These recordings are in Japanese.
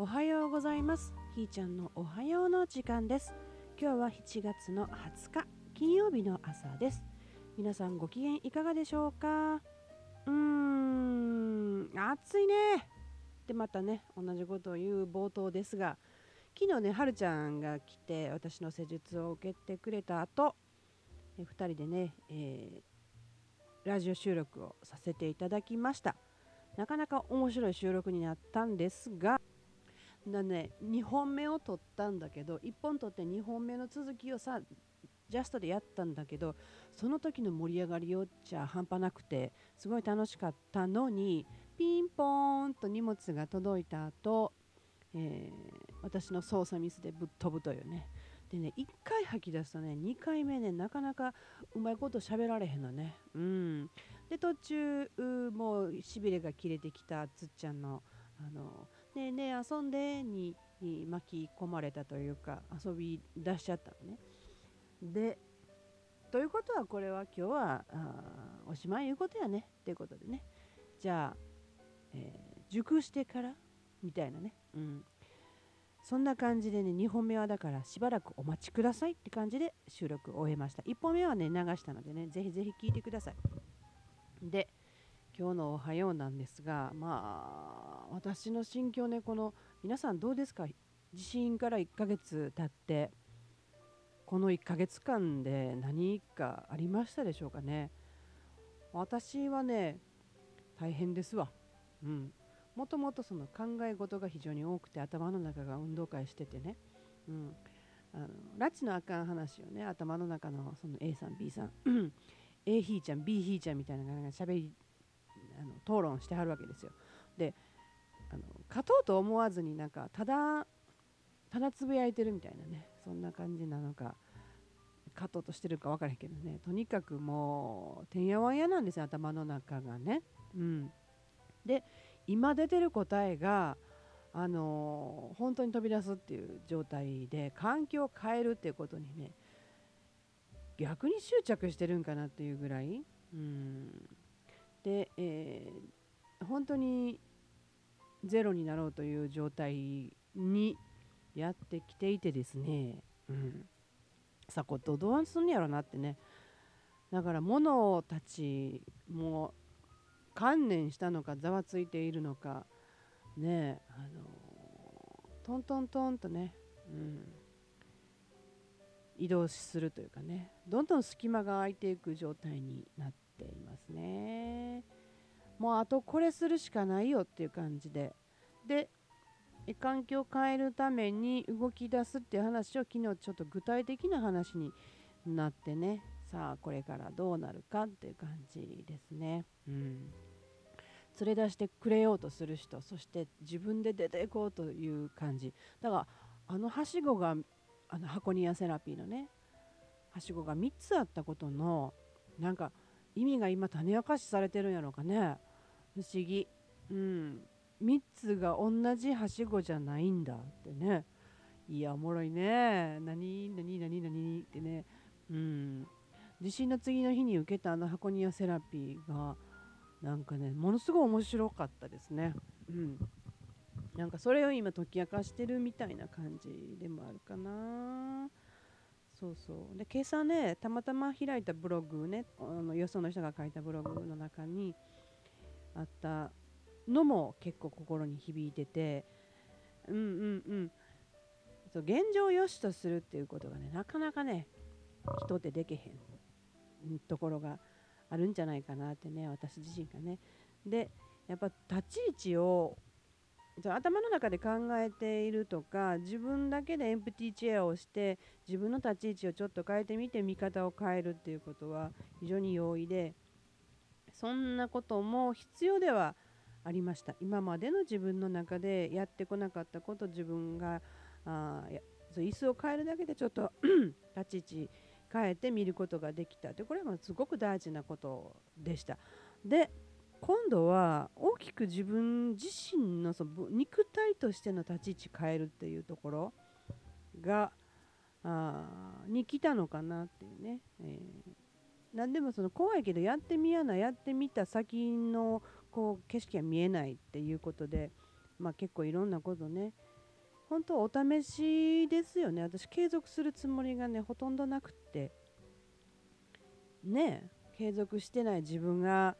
おはようございます。ひーちゃんのおはようの時間です。今日は7月の20日金曜日の朝です。皆さんご機嫌いかがでしょうか？うーん暑いね。でまたね同じことを言う冒頭ですが昨日ねはるちゃんが来て私の施術を受けてくれた後え2人でね、えー、ラジオ収録をさせていただきました。なかなか面白い収録になったんですがだね2本目を撮ったんだけど1本撮って2本目の続きをさジャストでやったんだけどその時の盛り上がりよっちゃ半端なくてすごい楽しかったのにピンポーンと荷物が届いた後、えー、私の操作ミスでぶっ飛ぶというね。でね1回吐き出すとね2回目ねなかなかうまいこと喋られへんのね。うん。で途中もうしびれが切れてきたつっちゃんのあのねえねえ遊んでに巻き込まれたというか遊び出しちゃったのね。でということはこれは今日はあおしまいいうことやね。っていうことでね。じゃあ、えー、熟してからみたいなね、うん、そんな感じでね2本目はだからしばらくお待ちください。って感じで収録を終えました。1本目はね流したのでねぜひぜひ聞いてください。で今日のおはようなんですがまあ私の心境ねこの皆さんどうですか？地震から1ヶ月経ってこの1ヶ月間で何かありましたでしょうかね？私はね大変ですわ。うん。もともとその考え事が非常に多くて頭の中が運動会しててね、うん、あの拉致のあかん話をね頭の中のその A さん B さん A ひーちゃん B ひーちゃんみたいなのが喋りあの討論してはるわけですよ。であの勝とうと思わずになんかただただつぶやいてるみたいなねそんな感じなのか勝とうとしてるか分からへんけどねとにかくもうてんやわんやなんですよ頭の中がね。うん、で今出てる答えがあの、本当に飛び出すっていう状態で環境を変えるっていうことにね逆に執着してるんかなっていうぐらい、うん、で、えー、本当にゼロになろうという状態にやってきていてですね、うん、さこどどうすんねやろなってね。だから物たちも観念したのかざわついているのかねあのトントントンとね、うん、移動するというかね。どんどん隙間が空いていく状態になってていますね。もうあとこれするしかないよっていう感じで。で環境を変えるために動き出すっていう話を昨日ちょっと具体的な話になってね。さあこれからどうなるかっていう感じですね。うん。連れ出してくれようとする人そして自分で出ていこうという感じ。だからあのはしごがあの箱庭セラピーのねはしごが3つあったことのなんか意味が今種明かしされてるんやろうかね。不思議。うん。3つが同じはしごじゃないんだってね。いやおもろいね。何何何何ってね。うん。地震の次の日に受けたあの箱庭セラピーがなんかねものすごい面白かったですね。うん。なんかそれを今解き明かしてるみたいな感じでもあるかな。そうそう。で今朝ねたまたま開いたブログねあのよその人が書いたブログの中にあったのも結構心に響いててうんうんうん。そう現状を良しとするっていうことがねなかなかね人ってできへんところがあるんじゃないかなってね私自身がね。でやっぱ立ち位置を頭の中で考えているとか自分だけでエンプティーチェアをして自分の立ち位置をちょっと変えてみて見方を変えるっていうことは非常に容易でそんなことも必要ではありました。今までの自分の中でやってこなかったこと自分があそう椅子を変えるだけでちょっと 立ち位置変えて見ることができたでこれはすごく大事なことでした。で今度は大きく自分自身のその肉体としての立ち位置変えるっていうところがあに来たのかなっていうね、えー、何でもその怖いけどやってみやなやってみた先のこう景色が見えないっていうことで、まあ、結構いろんなことね本当お試しですよね。私継続するつもりがねほとんどなくって。ね継続してない自分が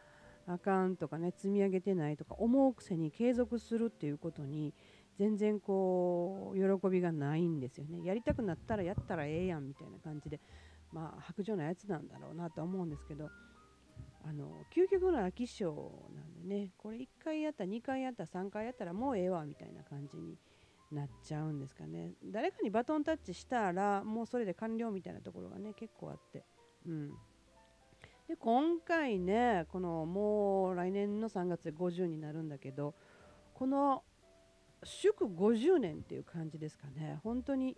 あかんとかね積み上げてないとか思うくせに継続するっていうことに全然こう喜びがないんですよね。やりたくなったらやったらええやんみたいな感じでまあ白状なやつなんだろうなと思うんですけどあの究極の飽き性なんでねこれ1回やった2回やった3回やったらもうええわみたいな感じになっちゃうんですかね。誰かにバトンタッチしたらもうそれで完了みたいなところがね結構あって。うん。で今回ねこのもう来年の3月で50になるんだけどこの祝50年っていう感じですかね本当に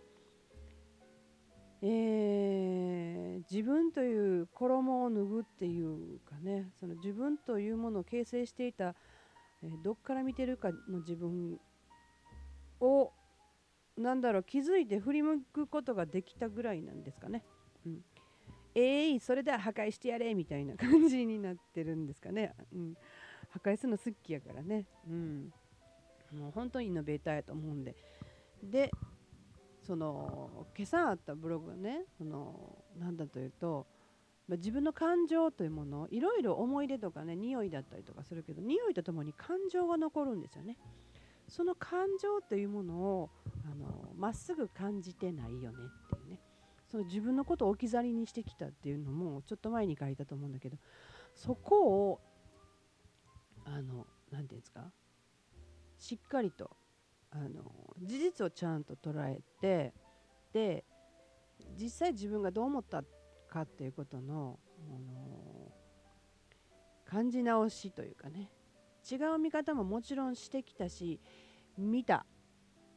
えー、自分という衣を脱ぐっていうかねその自分というものを形成していた、えー、どっから見てるかの自分をなんだろう気づいて振り向くことができたぐらいなんですかね。うん、えい、ー、それでは破壊してやれみたいな感じになってるんですかね。うん、破壊するの好きやからね。うん、もう本当にイノベーターやと思うんで。で、その今朝あったブログがね、そのなんだというと、ま、自分の感情というものいろいろ思い出とかね匂いだったりとかするけど匂いとともに感情が残るんですよね。その感情というものをあのまっすぐ感じてないよねその自分のことを置き去りにしてきたっていうのもちょっと前に書いたと思うんだけどそこをあの何て言うんですか？しっかりとあの事実をちゃんと捉えてで実際自分がどう思ったかっていうことのあの感じ直しというかね。違う見方ももちろんしてきたし見た、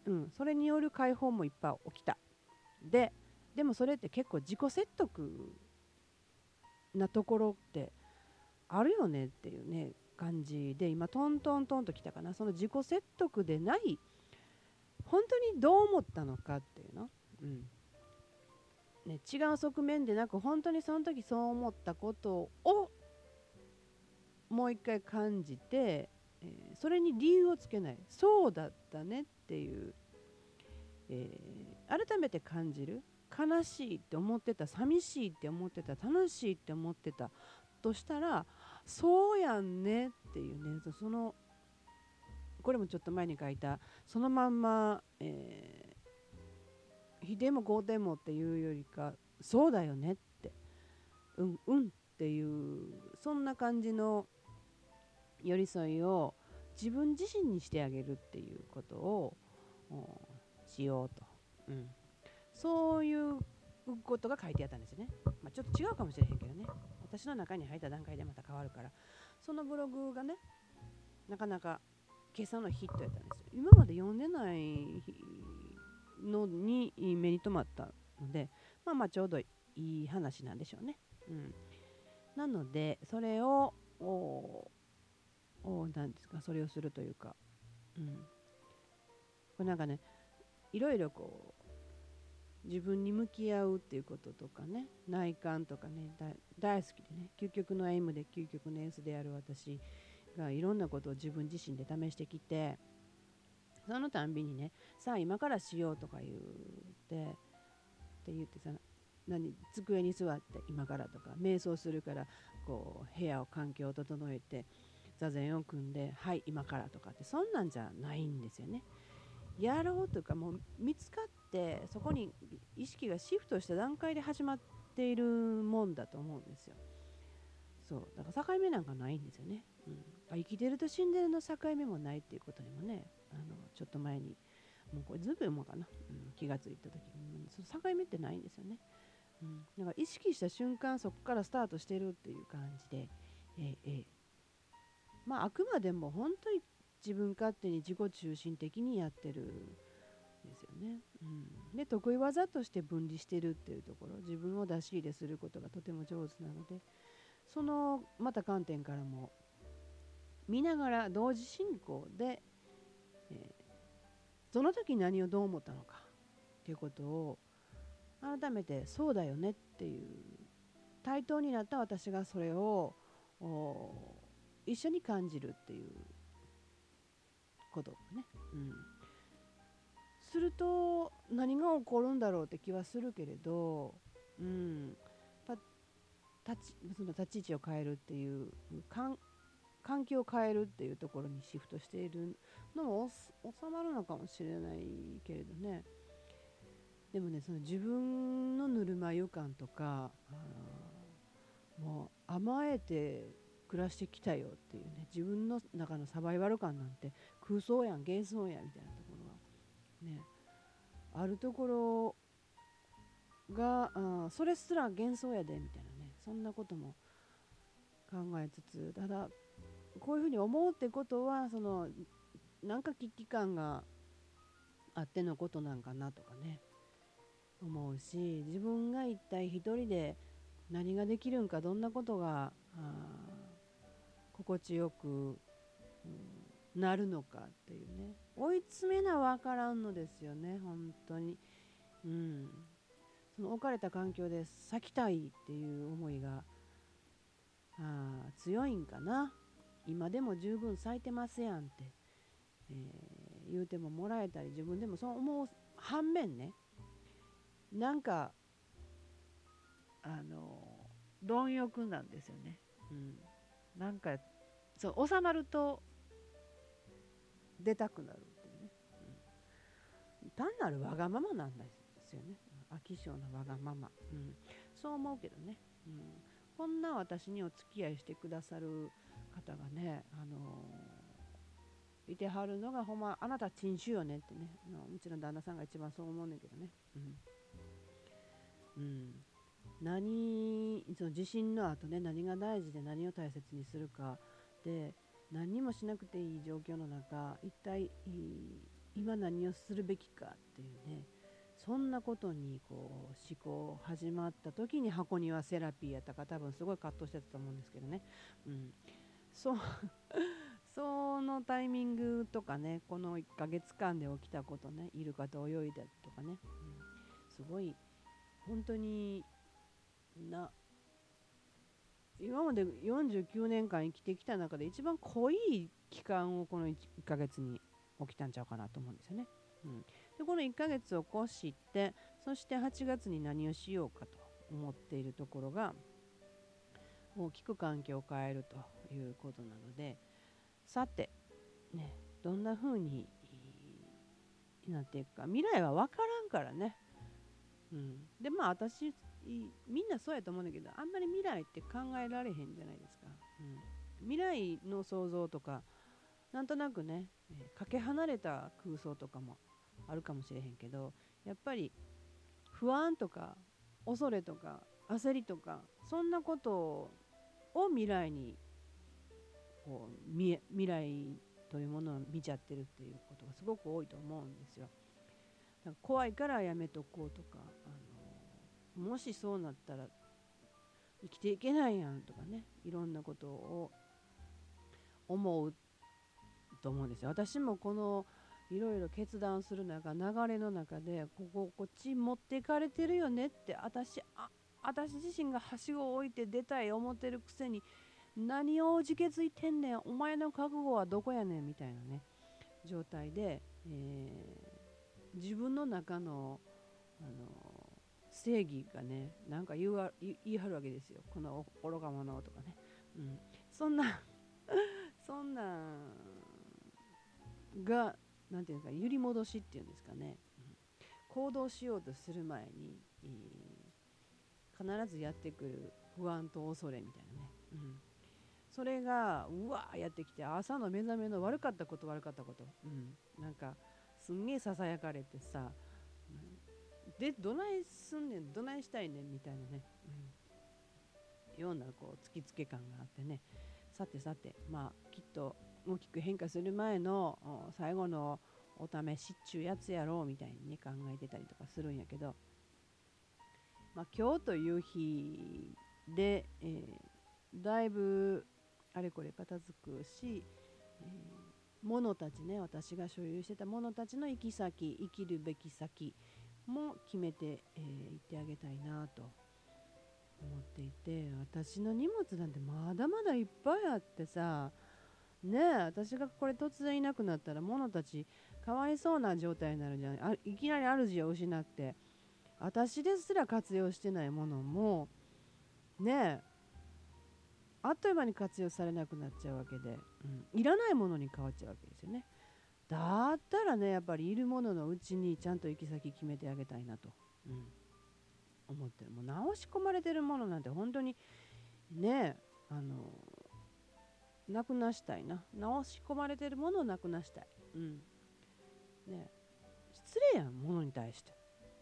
うん、それによる解放もいっぱい起きた。ででもそれって結構自己説得なところってあるよねっていうね感じで今トントントンときたかな。その自己説得でない本当にどう思ったのかっていうの、うん。ね、違う側面でなく本当にその時そう思ったことをもう一回感じて、えー、それに理由をつけない。そうだったねっていう、えー、改めて感じる。悲しいって思ってた寂しいって思ってた楽しいって思ってたとしたらそうやんねっていうねそのこれもちょっと前に書いたそのまんま、えー、非でも合点もっていうよりかそうだよねってうんうんっていうそんな感じの寄り添いを自分自身にしてあげるっていうことをしようと、うん、そういうことが書いてあったんですよね、まあ、ちょっと違うかもしれへんけどね。私の中に入った段階でまた変わるから。そのブログがねなかなか今朝のヒットやったんですよ。今まで読んでないのに目に留まったのでまあまあちょうどいい話なんでしょうね、うん、なのでそれを何ですかそれをするというか、うん、これなんかねいろいろこう自分に向き合うっていうこととかね内観とかね大好きでね究極の M で究極の S である私がいろんなことを自分自身で試してきてそのたんびにねさあ今からしようとか言ってって言ってさ何机に座って今からとか瞑想するからこう部屋を環境を整えて座禅を組んではい今からとかってそんなんじゃないんですよね。やろうとかもう見つかってそこに意識がシフトした段階で始まっているもんだと思うんですよ。そう。だから境目なんかないんですよね。うん、生きてると死んでるの境目もないっていうことにもねあのちょっと前にもうこれずいぶんもかな、うん、気がついた時に。その境目ってないんですよね。うん、だから意識した瞬間そこからスタートしてるっていう感じで、えー、えー、まああくまでも本当に自分勝手に自己中心的にやってるね。うん、で得意技として分離してるっていうところ自分を出し入れすることがとても上手なのでそのまた観点からも見ながら同時進行で、えー、その時何をどう思ったのかっていうことを改めてそうだよねっていう対等になった私がそれを一緒に感じるっていうことね、うん、すると何が起こるんだろうって気はするけれど、うん、立ちその立ち位置を変えるっていう環境を変えるっていうところにシフトしているのも収まるのかもしれないけれどね。でもねその自分のぬるま湯感とかもう甘えて暮らしてきたよっていうね自分の中のサバイバル感なんて空想やん幻想やんみたいなね。あるところがあそれすら幻想やでみたいなね。そんなことも考えつつただこういうふうに思うってことはそのなんか危機感があってのことなんかなとかね。思うし自分が一体一人で何ができるんかどんなことが心地よく、うん、なるのかっていうね。追い詰めな分からんのですよね本当に。うん、その置かれた環境で咲きたいっていう思いがあ強いんかな。今でも十分咲いてますやんって、えー、言うてももらえたり自分でもそう思う反面ね。なんかあの貪欲なんですよね。うん、なんかそう収まると出たくなるっていうね、うん、単なるわがままなんですよね。飽き性のわがまま、うん、そう思うけどね、うん、こんな私にお付き合いしてくださる方がね、あのー、いてはるのがほんまあなた珍種よねってね。うちの旦那さんが一番そう思うねんけどね、うん、うん、何その地震の後ね何が大事で何を大切にするかで何にもしなくていい状況の中一体今何をするべきかっていうねそんなことにこう思考始まった時に箱庭セラピーやったか多分すごい葛藤してたと思うんですけどね、うん、そう そのタイミングとかねこの1ヶ月間で起きたことねイルカと泳いだとかね、うん、すごい本当にな今まで49年間生きてきた中で一番濃い期間をこの 1, 1ヶ月に起きたんちゃうかなと思うんですよね。うん、でこの1ヶ月を越してそして8月に何をしようかと思っているところが大きく環境を変えるということなのでさてねどんな風になっていくか未来は分からんからね。うん、でまあ私みんなそうやと思うんだけどあんまり未来って考えられへんじゃないですか。うん、未来の想像とかなんとなくね、かけ離れた空想とかもあるかもしれへんけどやっぱり不安とか恐れとか焦りとかそんなことを未来にこう未来というものを見ちゃってるっていうことがすごく多いと思うんですよ。か怖いからやめとこうとかあのもしそうなったら生きていけないやんとかねいろんなことを思うと思うんですよ。私もこのいろいろ決断する中流れの中でこここっち持っていかれてるよねって私あ私自身がはしごを置いて出たい思ってるくせに何を自決いてんねんお前の覚悟はどこやねんみたいなね状態で、えー、自分の中の、あの正義がねなんか言わ言い張るわけですよ。この愚か者とかね、うん、そんな そんなが何て言うんですか揺り戻しっていうんですかね、うん、行動しようとする前に、えー、必ずやってくる不安と恐れみたいなね、うん、それがうわーやってきて朝の目覚めの悪かったこと悪かったこと、うん、なんかすんげえささやかれてさ、でどないすんねんどないしたいねんみたいなね、うん、ようなこう突きつけ感があってね。さてさてまあきっと大きく変化する前の最後のお試しっちゅうやつやろうみたいにね考えてたりとかするんやけど、まあ、今日という日で、えー、だいぶあれこれ片付くし、えー、物たちね私が所有してた物たちの行き先生きるべき先も決めてい、えー、ってあげたいなと思っていて私の荷物なんてまだまだいっぱいあってさねえ私がこれ突然いなくなったら物たちかわいそうな状態になるんじゃない。いきなり主を失って私ですら活用してないものもねえあっという間に活用されなくなっちゃうわけで、うん、いらないものに変わっちゃうわけですよね。だったらねやっぱりいるもののうちにちゃんと行き先決めてあげたいなと、うん、思ってる。もう直し込まれてるものなんて本当にねあのなくなしたいな。直し込まれてるものをなくなしたい。うん。ね失礼やんものに対して。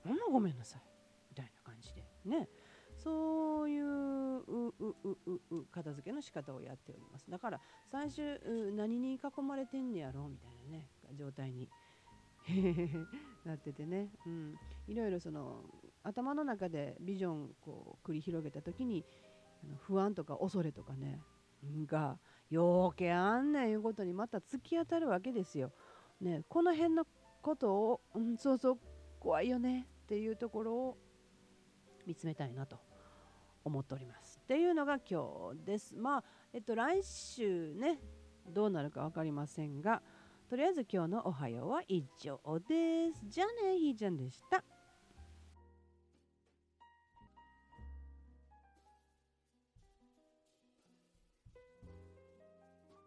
ほんまごめんなさい。みたいな感じで。ね。そういう片付けの仕方をやっております。だから最終何に囲まれてんねやろみたいなね状態に なっててね、うん、いろいろその頭の中でビジョンこう繰り広げた時に不安とか恐れとかねが余計あんねんいうことにまた突き当たるわけですよ。ね、この辺のことを、うん、そうそう怖いよねっていうところを見つめたいなと思っております。っていうのが今日です。まあ、えっと、来週ね、どうなるか分かりませんが、とりあえず今日のおはようは以上です。じゃあね、ひーちゃんでした。